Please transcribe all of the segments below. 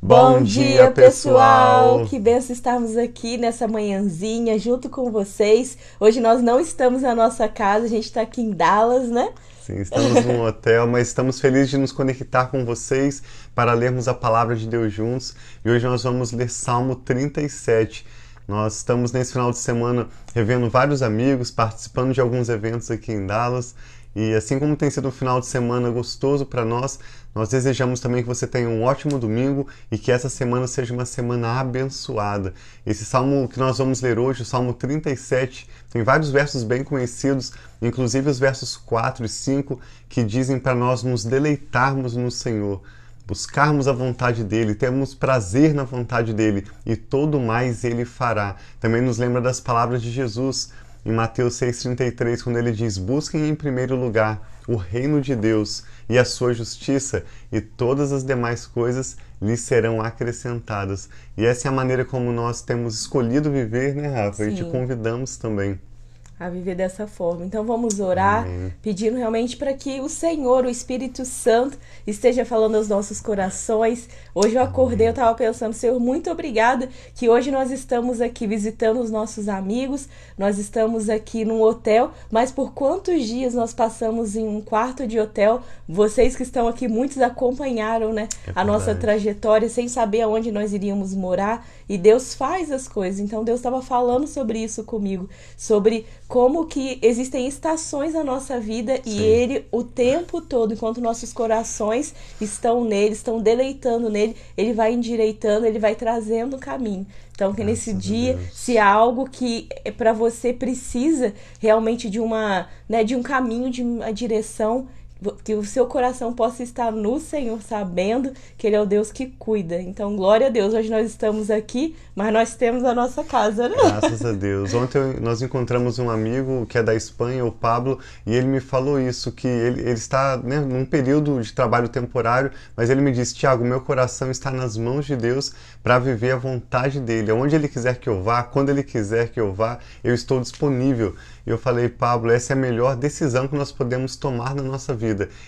Bom dia, pessoal! Que benção estarmos aqui nessa manhãzinha junto com vocês. Hoje nós não estamos na nossa casa, a gente está aqui em Dallas, né? Sim, estamos num hotel, mas estamos felizes de nos conectar com vocês para lermos a palavra de Deus juntos. E hoje nós vamos ler Salmo 37. Nós estamos nesse final de semana revendo vários amigos, participando de alguns eventos aqui em Dallas. E assim como tem sido um final de semana gostoso para nós, nós desejamos também que você tenha um ótimo domingo e que essa semana seja uma semana abençoada. Esse salmo que nós vamos ler hoje, o Salmo 37, tem vários versos bem conhecidos, inclusive os versos 4 e 5, que dizem para nós nos deleitarmos no Senhor buscarmos a vontade dele, termos prazer na vontade dele e todo mais ele fará. Também nos lembra das palavras de Jesus em Mateus 6,33, quando ele diz: Busquem em primeiro lugar o reino de Deus e a sua justiça, e todas as demais coisas lhes serão acrescentadas. E essa é a maneira como nós temos escolhido viver, né, Rafa? Sim. E te convidamos também a viver dessa forma. Então vamos orar, Amém. pedindo realmente para que o Senhor, o Espírito Santo, esteja falando aos nossos corações. Hoje eu acordei, eu estava pensando, Senhor, muito obrigada que hoje nós estamos aqui visitando os nossos amigos, nós estamos aqui num hotel, mas por quantos dias nós passamos em um quarto de hotel? Vocês que estão aqui, muitos acompanharam, né, é a nossa trajetória sem saber aonde nós iríamos morar e Deus faz as coisas. Então Deus estava falando sobre isso comigo, sobre como que existem estações na nossa vida Sim. e ele o tempo todo, enquanto nossos corações estão nele, estão deleitando nele, ele vai endireitando, ele vai trazendo o caminho. Então que nesse dia, se há algo que é para você precisa realmente de uma, né, de um caminho, de uma direção, que o seu coração possa estar no Senhor, sabendo que Ele é o Deus que cuida. Então, glória a Deus. Hoje nós estamos aqui, mas nós temos a nossa casa, né? Graças a Deus. Ontem nós encontramos um amigo que é da Espanha, o Pablo, e ele me falou isso, que ele, ele está né, num período de trabalho temporário, mas ele me disse, Tiago, meu coração está nas mãos de Deus para viver a vontade dEle. Onde Ele quiser que eu vá, quando Ele quiser que eu vá, eu estou disponível. E eu falei, Pablo, essa é a melhor decisão que nós podemos tomar na nossa vida.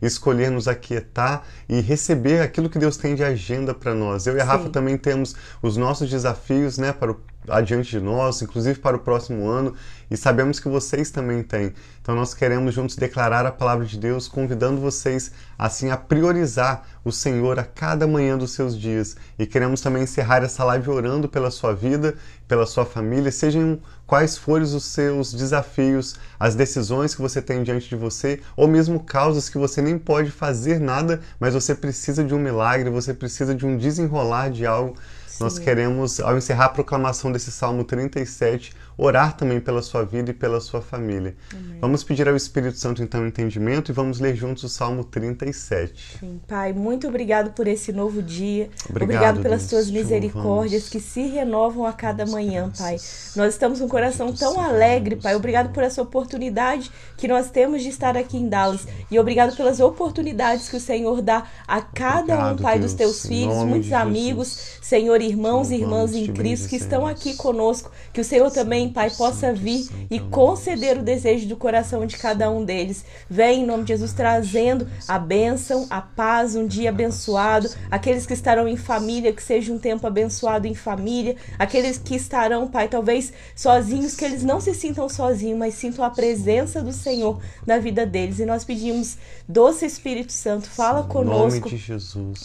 Escolher nos aquietar e receber aquilo que Deus tem de agenda para nós. Eu e a Rafa também temos os nossos desafios né, para o adiante de nós, inclusive para o próximo ano, e sabemos que vocês também têm. Então nós queremos juntos declarar a palavra de Deus, convidando vocês assim a priorizar o Senhor a cada manhã dos seus dias. E queremos também encerrar essa live orando pela sua vida, pela sua família, sejam quais forem os seus desafios, as decisões que você tem diante de você, ou mesmo causas que você nem pode fazer nada, mas você precisa de um milagre, você precisa de um desenrolar de algo nós queremos, ao encerrar a proclamação desse Salmo 37, orar também pela sua vida e pela sua família. Amém. Vamos pedir ao Espírito Santo então entendimento e vamos ler juntos o Salmo 37. Sim, Pai, muito obrigado por esse novo dia. Obrigado, obrigado pelas Deus. tuas misericórdias que se renovam a cada manhã, Pai. Nós estamos com um coração tão alegre, Pai. Obrigado por essa oportunidade que nós temos de estar aqui em Dallas e obrigado pelas oportunidades que o Senhor dá a cada obrigado, um, Pai, Deus. dos teus filhos, muitos amigos, Senhor, irmãos e irmãs em Cristo que estão aqui conosco. Que o Senhor também Pai, possa vir e conceder o desejo do coração de cada um deles. Vem em nome de Jesus trazendo a bênção, a paz, um dia abençoado. Aqueles que estarão em família, que seja um tempo abençoado em família. Aqueles que estarão, Pai, talvez sozinhos, que eles não se sintam sozinhos, mas sintam a presença do Senhor na vida deles. E nós pedimos, doce Espírito Santo, fala conosco.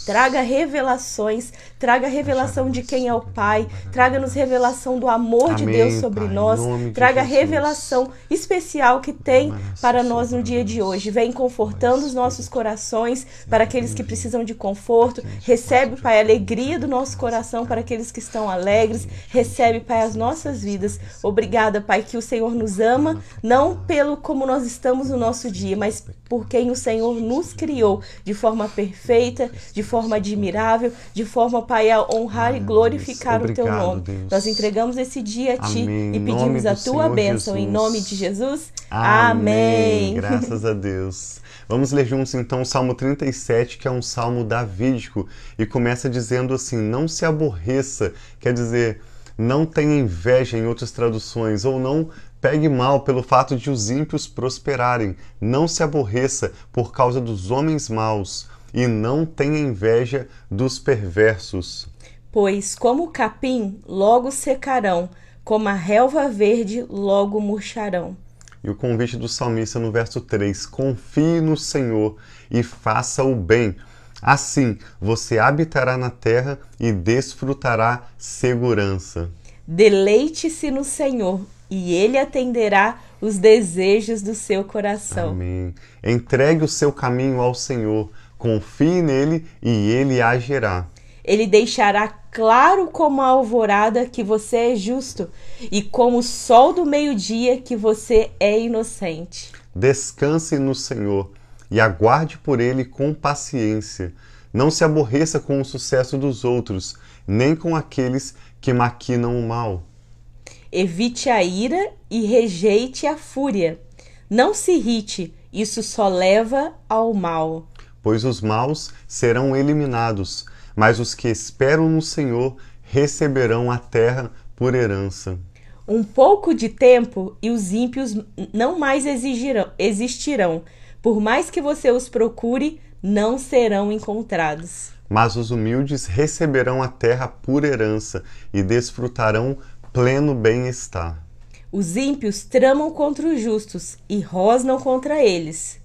Traga revelações, traga revelação de quem é o Pai, traga-nos revelação do amor Amém, de Deus sobre Pai nós, traga a revelação especial que tem para nós no dia de hoje. Vem confortando os nossos corações para aqueles que precisam de conforto. Recebe, Pai, a alegria do nosso coração para aqueles que estão alegres. Recebe, Pai, as nossas vidas. Obrigada, Pai, que o Senhor nos ama, não pelo como nós estamos no nosso dia, mas por quem o Senhor nos criou de forma perfeita, de forma admirável, de forma, Pai, a honrar e glorificar o teu nome. Nós entregamos esse dia a ti e pedimos a tua Senhor bênção Jesus. em nome de Jesus. Amém. Amém. Graças a Deus. Vamos ler juntos então o Salmo 37, que é um salmo davídico, e começa dizendo assim: Não se aborreça, quer dizer, não tenha inveja em outras traduções, ou não pegue mal pelo fato de os ímpios prosperarem, não se aborreça por causa dos homens maus e não tenha inveja dos perversos. Pois, como o capim, logo secarão, como a relva verde, logo murcharão. E o convite do salmista no verso 3: Confie no Senhor e faça o bem. Assim você habitará na terra e desfrutará segurança. Deleite-se no Senhor e ele atenderá os desejos do seu coração. Amém. Entregue o seu caminho ao Senhor, confie nele e ele agirá. Ele deixará claro como a alvorada que você é justo e como o sol do meio-dia que você é inocente. Descanse no Senhor e aguarde por ele com paciência. Não se aborreça com o sucesso dos outros, nem com aqueles que maquinam o mal. Evite a ira e rejeite a fúria. Não se irrite, isso só leva ao mal. Pois os maus serão eliminados, mas os que esperam no Senhor receberão a terra por herança. Um pouco de tempo e os ímpios não mais exigirão, existirão. Por mais que você os procure, não serão encontrados. Mas os humildes receberão a terra por herança e desfrutarão pleno bem-estar. Os ímpios tramam contra os justos e rosnam contra eles.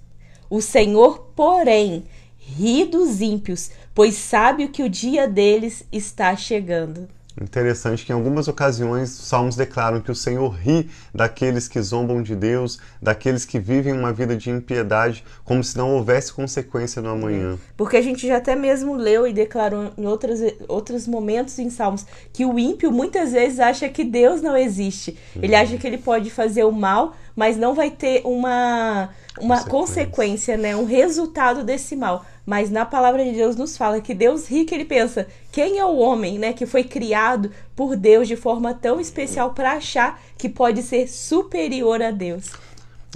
O Senhor, porém, ri dos ímpios, pois sabe que o dia deles está chegando. Interessante que em algumas ocasiões os salmos declaram que o Senhor ri daqueles que zombam de Deus, daqueles que vivem uma vida de impiedade, como se não houvesse consequência no amanhã. Porque a gente já até mesmo leu e declarou em outros, outros momentos em salmos que o ímpio muitas vezes acha que Deus não existe. Ele acha que ele pode fazer o mal, mas não vai ter uma, uma consequência. consequência, né? um resultado desse mal. Mas na palavra de Deus nos fala que Deus ri que ele pensa, quem é o homem, né, que foi criado por Deus de forma tão especial para achar que pode ser superior a Deus?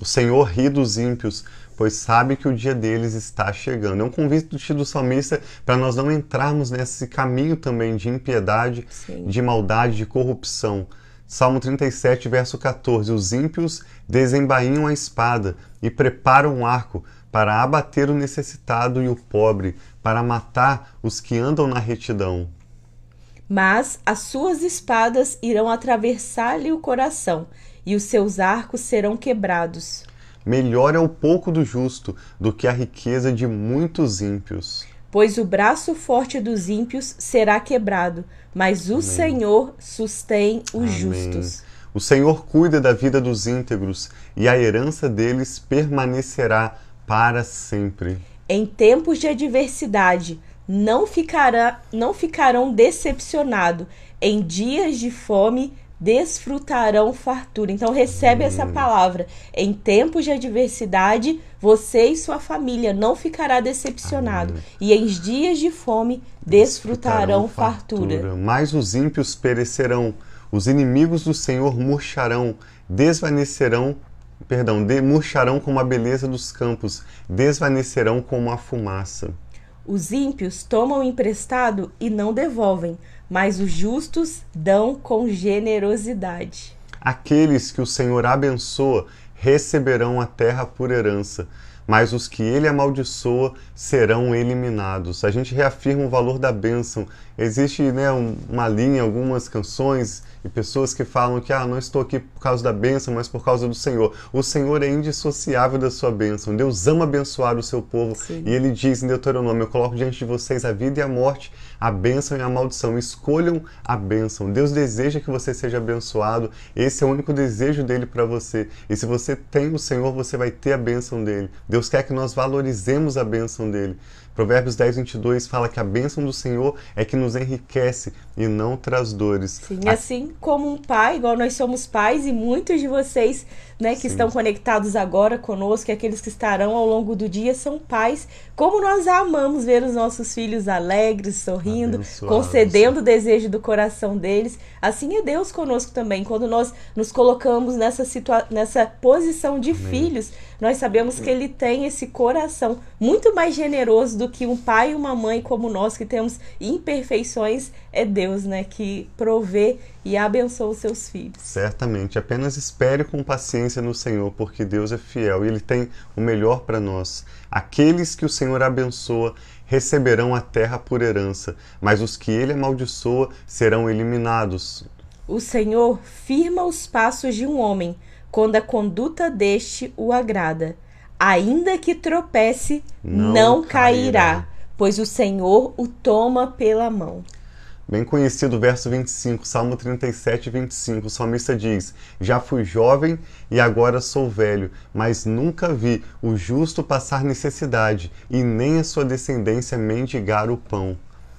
O Senhor ri dos ímpios, pois sabe que o dia deles está chegando. É um convite do salmista para nós não entrarmos nesse caminho também de impiedade, Sim. de maldade, de corrupção. Salmo 37, verso 14: Os ímpios desembainham a espada e preparam um arco para abater o necessitado e o pobre, para matar os que andam na retidão. Mas as suas espadas irão atravessar-lhe o coração, e os seus arcos serão quebrados. Melhor é o pouco do justo do que a riqueza de muitos ímpios. Pois o braço forte dos ímpios será quebrado, mas o Amém. Senhor sustém os Amém. justos. O Senhor cuida da vida dos íntegros, e a herança deles permanecerá para sempre. Em tempos de adversidade, não, ficará, não ficarão decepcionados. Em dias de fome, desfrutarão fartura. Então, recebe hum. essa palavra. Em tempos de adversidade, você e sua família não ficará decepcionado. E em dias de fome, desfrutarão, desfrutarão fartura. fartura. Mas os ímpios perecerão, os inimigos do Senhor murcharão, desvanecerão perdão, murcharão como a beleza dos campos, desvanecerão como a fumaça. Os ímpios tomam emprestado e não devolvem, mas os justos dão com generosidade. Aqueles que o Senhor abençoa receberão a terra por herança, mas os que ele amaldiçoa serão eliminados. A gente reafirma o valor da bênção. Existe né, uma linha, algumas canções e pessoas que falam que ah, não estou aqui por causa da bênção, mas por causa do Senhor. O Senhor é indissociável da sua bênção. Deus ama abençoar o seu povo. Sim. E ele diz em Deuteronômio: Eu coloco diante de vocês a vida e a morte, a bênção e a maldição. Escolham a bênção. Deus deseja que você seja abençoado. Esse é o único desejo dele para você. E se você tem o Senhor, você vai ter a bênção dele. Deus quer que nós valorizemos a bênção dele. Provérbios 10, 22 fala que a bênção do Senhor é que nos enriquece e não traz dores. Sim, a... assim como um pai, igual nós somos pais e muitos de vocês né, que Sim. estão conectados agora conosco e aqueles que estarão ao longo do dia são pais. Como nós amamos ver os nossos filhos alegres, sorrindo, concedendo o desejo do coração deles. Assim é Deus conosco também. Quando nós nos colocamos nessa, situa nessa posição de Amém. filhos, nós sabemos que Ele tem esse coração muito mais generoso do que um pai e uma mãe como nós, que temos imperfeições. É Deus, né, que provê e abençoa os seus filhos. Certamente. Apenas espere com paciência no Senhor, porque Deus é fiel e Ele tem o melhor para nós. Aqueles que o Senhor abençoa receberão a terra por herança, mas os que ele amaldiçoa serão eliminados. O Senhor firma os passos de um homem, quando a conduta deste o agrada. Ainda que tropece, não, não cairá, cairá, pois o Senhor o toma pela mão. Bem conhecido o verso 25, Salmo 37, 25. O salmista diz: Já fui jovem e agora sou velho, mas nunca vi o justo passar necessidade e nem a sua descendência mendigar o pão.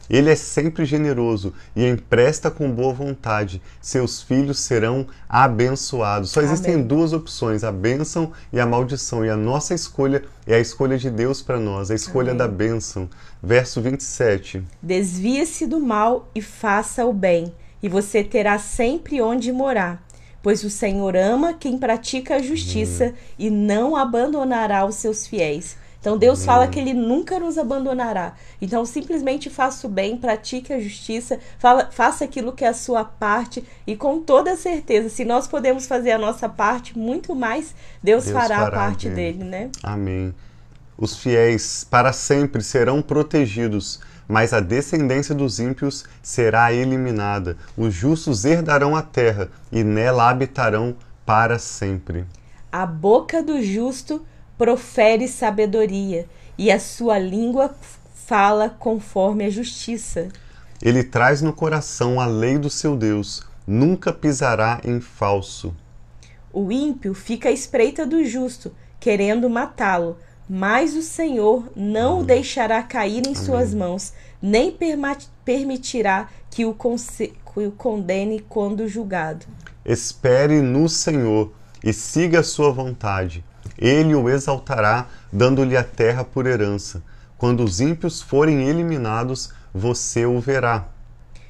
Ele é sempre generoso e empresta com boa vontade. Seus filhos serão abençoados. Só existem Amém. duas opções, a bênção e a maldição. E a nossa escolha é a escolha de Deus para nós, a escolha Amém. da bênção. Verso 27. Desvie-se do mal e faça o bem, e você terá sempre onde morar. Pois o Senhor ama quem pratica a justiça Amém. e não abandonará os seus fiéis. Então Deus hum. fala que Ele nunca nos abandonará. Então simplesmente faça o bem, pratique a justiça, fala, faça aquilo que é a sua parte e com toda certeza, se nós podemos fazer a nossa parte, muito mais Deus, Deus fará, fará, a parte dele, né? Amém. Os fiéis para sempre serão protegidos, mas a descendência dos ímpios será eliminada. Os justos herdarão a terra e nela habitarão para sempre. A boca do justo profere sabedoria, e a sua língua fala conforme a justiça. Ele traz no coração a lei do seu Deus, nunca pisará em falso. O ímpio fica à espreita do justo, querendo matá-lo, mas o Senhor não o deixará cair em Amém. suas mãos, nem permitirá que o, que o condene quando julgado. Espere no Senhor e siga a sua vontade ele o exaltará, dando-lhe a terra por herança. Quando os ímpios forem eliminados, você o verá.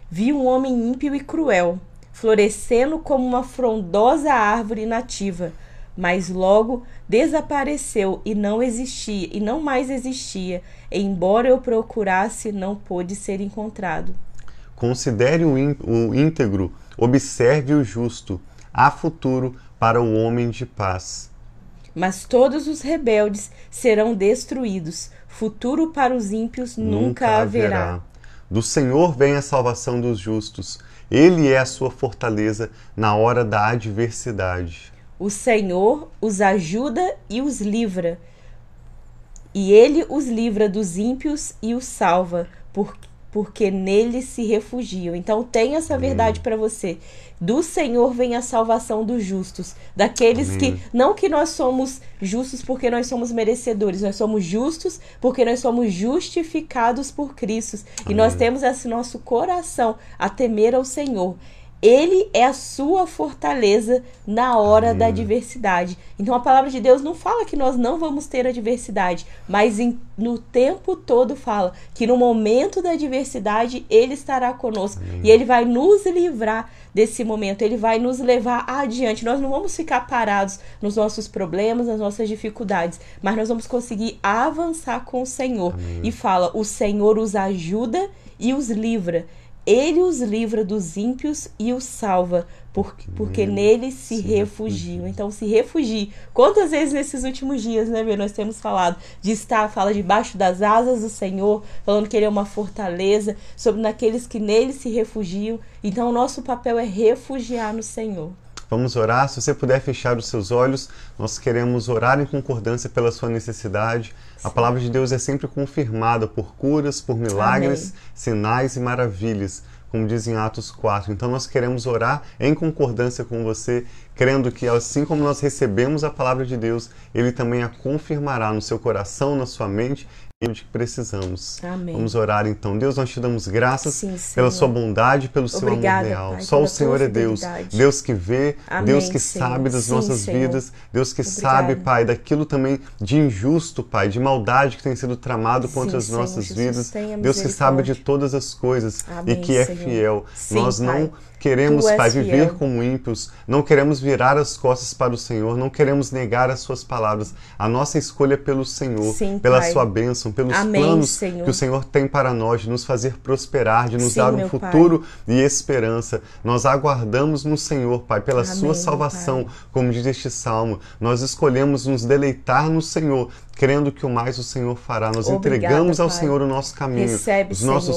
Vi um homem ímpio e cruel, florescendo como uma frondosa árvore nativa, mas logo desapareceu e não existia, e não mais existia. Embora eu procurasse, não pôde ser encontrado. Considere o íntegro, observe o justo. Há futuro para o homem de paz mas todos os rebeldes serão destruídos. Futuro para os ímpios nunca, nunca haverá. haverá. Do Senhor vem a salvação dos justos. Ele é a sua fortaleza na hora da adversidade. O Senhor os ajuda e os livra. E ele os livra dos ímpios e os salva, porque porque nele se refugiam. Então tem essa verdade para você. Do Senhor vem a salvação dos justos, daqueles que não que nós somos justos porque nós somos merecedores, nós somos justos porque nós somos justificados por Cristo e nós temos esse nosso coração a temer ao Senhor. Ele é a sua fortaleza na hora Amém. da adversidade. Então a palavra de Deus não fala que nós não vamos ter adversidade, mas em, no tempo todo fala que no momento da adversidade ele estará conosco Amém. e ele vai nos livrar desse momento, ele vai nos levar adiante. Nós não vamos ficar parados nos nossos problemas, nas nossas dificuldades, mas nós vamos conseguir avançar com o Senhor. Amém. E fala: o Senhor os ajuda e os livra. Ele os livra dos ímpios e os salva, porque, porque nele se, se refugiam. Então, se refugie. Quantas vezes nesses últimos dias, né, meu, nós temos falado de estar, fala debaixo das asas do Senhor, falando que ele é uma fortaleza, sobre naqueles que nele se refugiam. Então, o nosso papel é refugiar no Senhor. Vamos orar. Se você puder fechar os seus olhos, nós queremos orar em concordância pela sua necessidade. Sim. A palavra de Deus é sempre confirmada por curas, por milagres, Amém. sinais e maravilhas, como diz em Atos 4. Então nós queremos orar em concordância com você, crendo que assim como nós recebemos a palavra de Deus, ele também a confirmará no seu coração, na sua mente de que precisamos. Amém. Vamos orar então. Deus, nós te damos graças Sim, pela sua bondade, pelo seu Obrigada, amor leal. Pai, Só o Senhor é Deus. Deus que vê, Amém, Deus que Senhor. sabe das Sim, nossas Senhor. vidas, Deus que Obrigada. sabe, Pai, daquilo também de injusto, Pai, de maldade que tem sido tramado contra as nossas Senhor, vidas. Deus que sabe de todas as coisas Amém, e que é fiel. Nós não queremos, Pai, viver fiel. como ímpios, não queremos virar as costas para o Senhor, não queremos negar as suas palavras. A nossa escolha é pelo Senhor, Sim, pela pai. sua bênção bênção, pelos Amém, planos Senhor. que o Senhor tem para nós, de nos fazer prosperar, de nos Sim, dar um futuro e esperança. Nós aguardamos no Senhor, Pai, pela Amém, sua salvação, como diz este salmo. Nós escolhemos nos deleitar no Senhor, crendo que o mais o Senhor fará. Nós Obrigada, entregamos ao Pai. Senhor o nosso caminho, Recebe, os nossos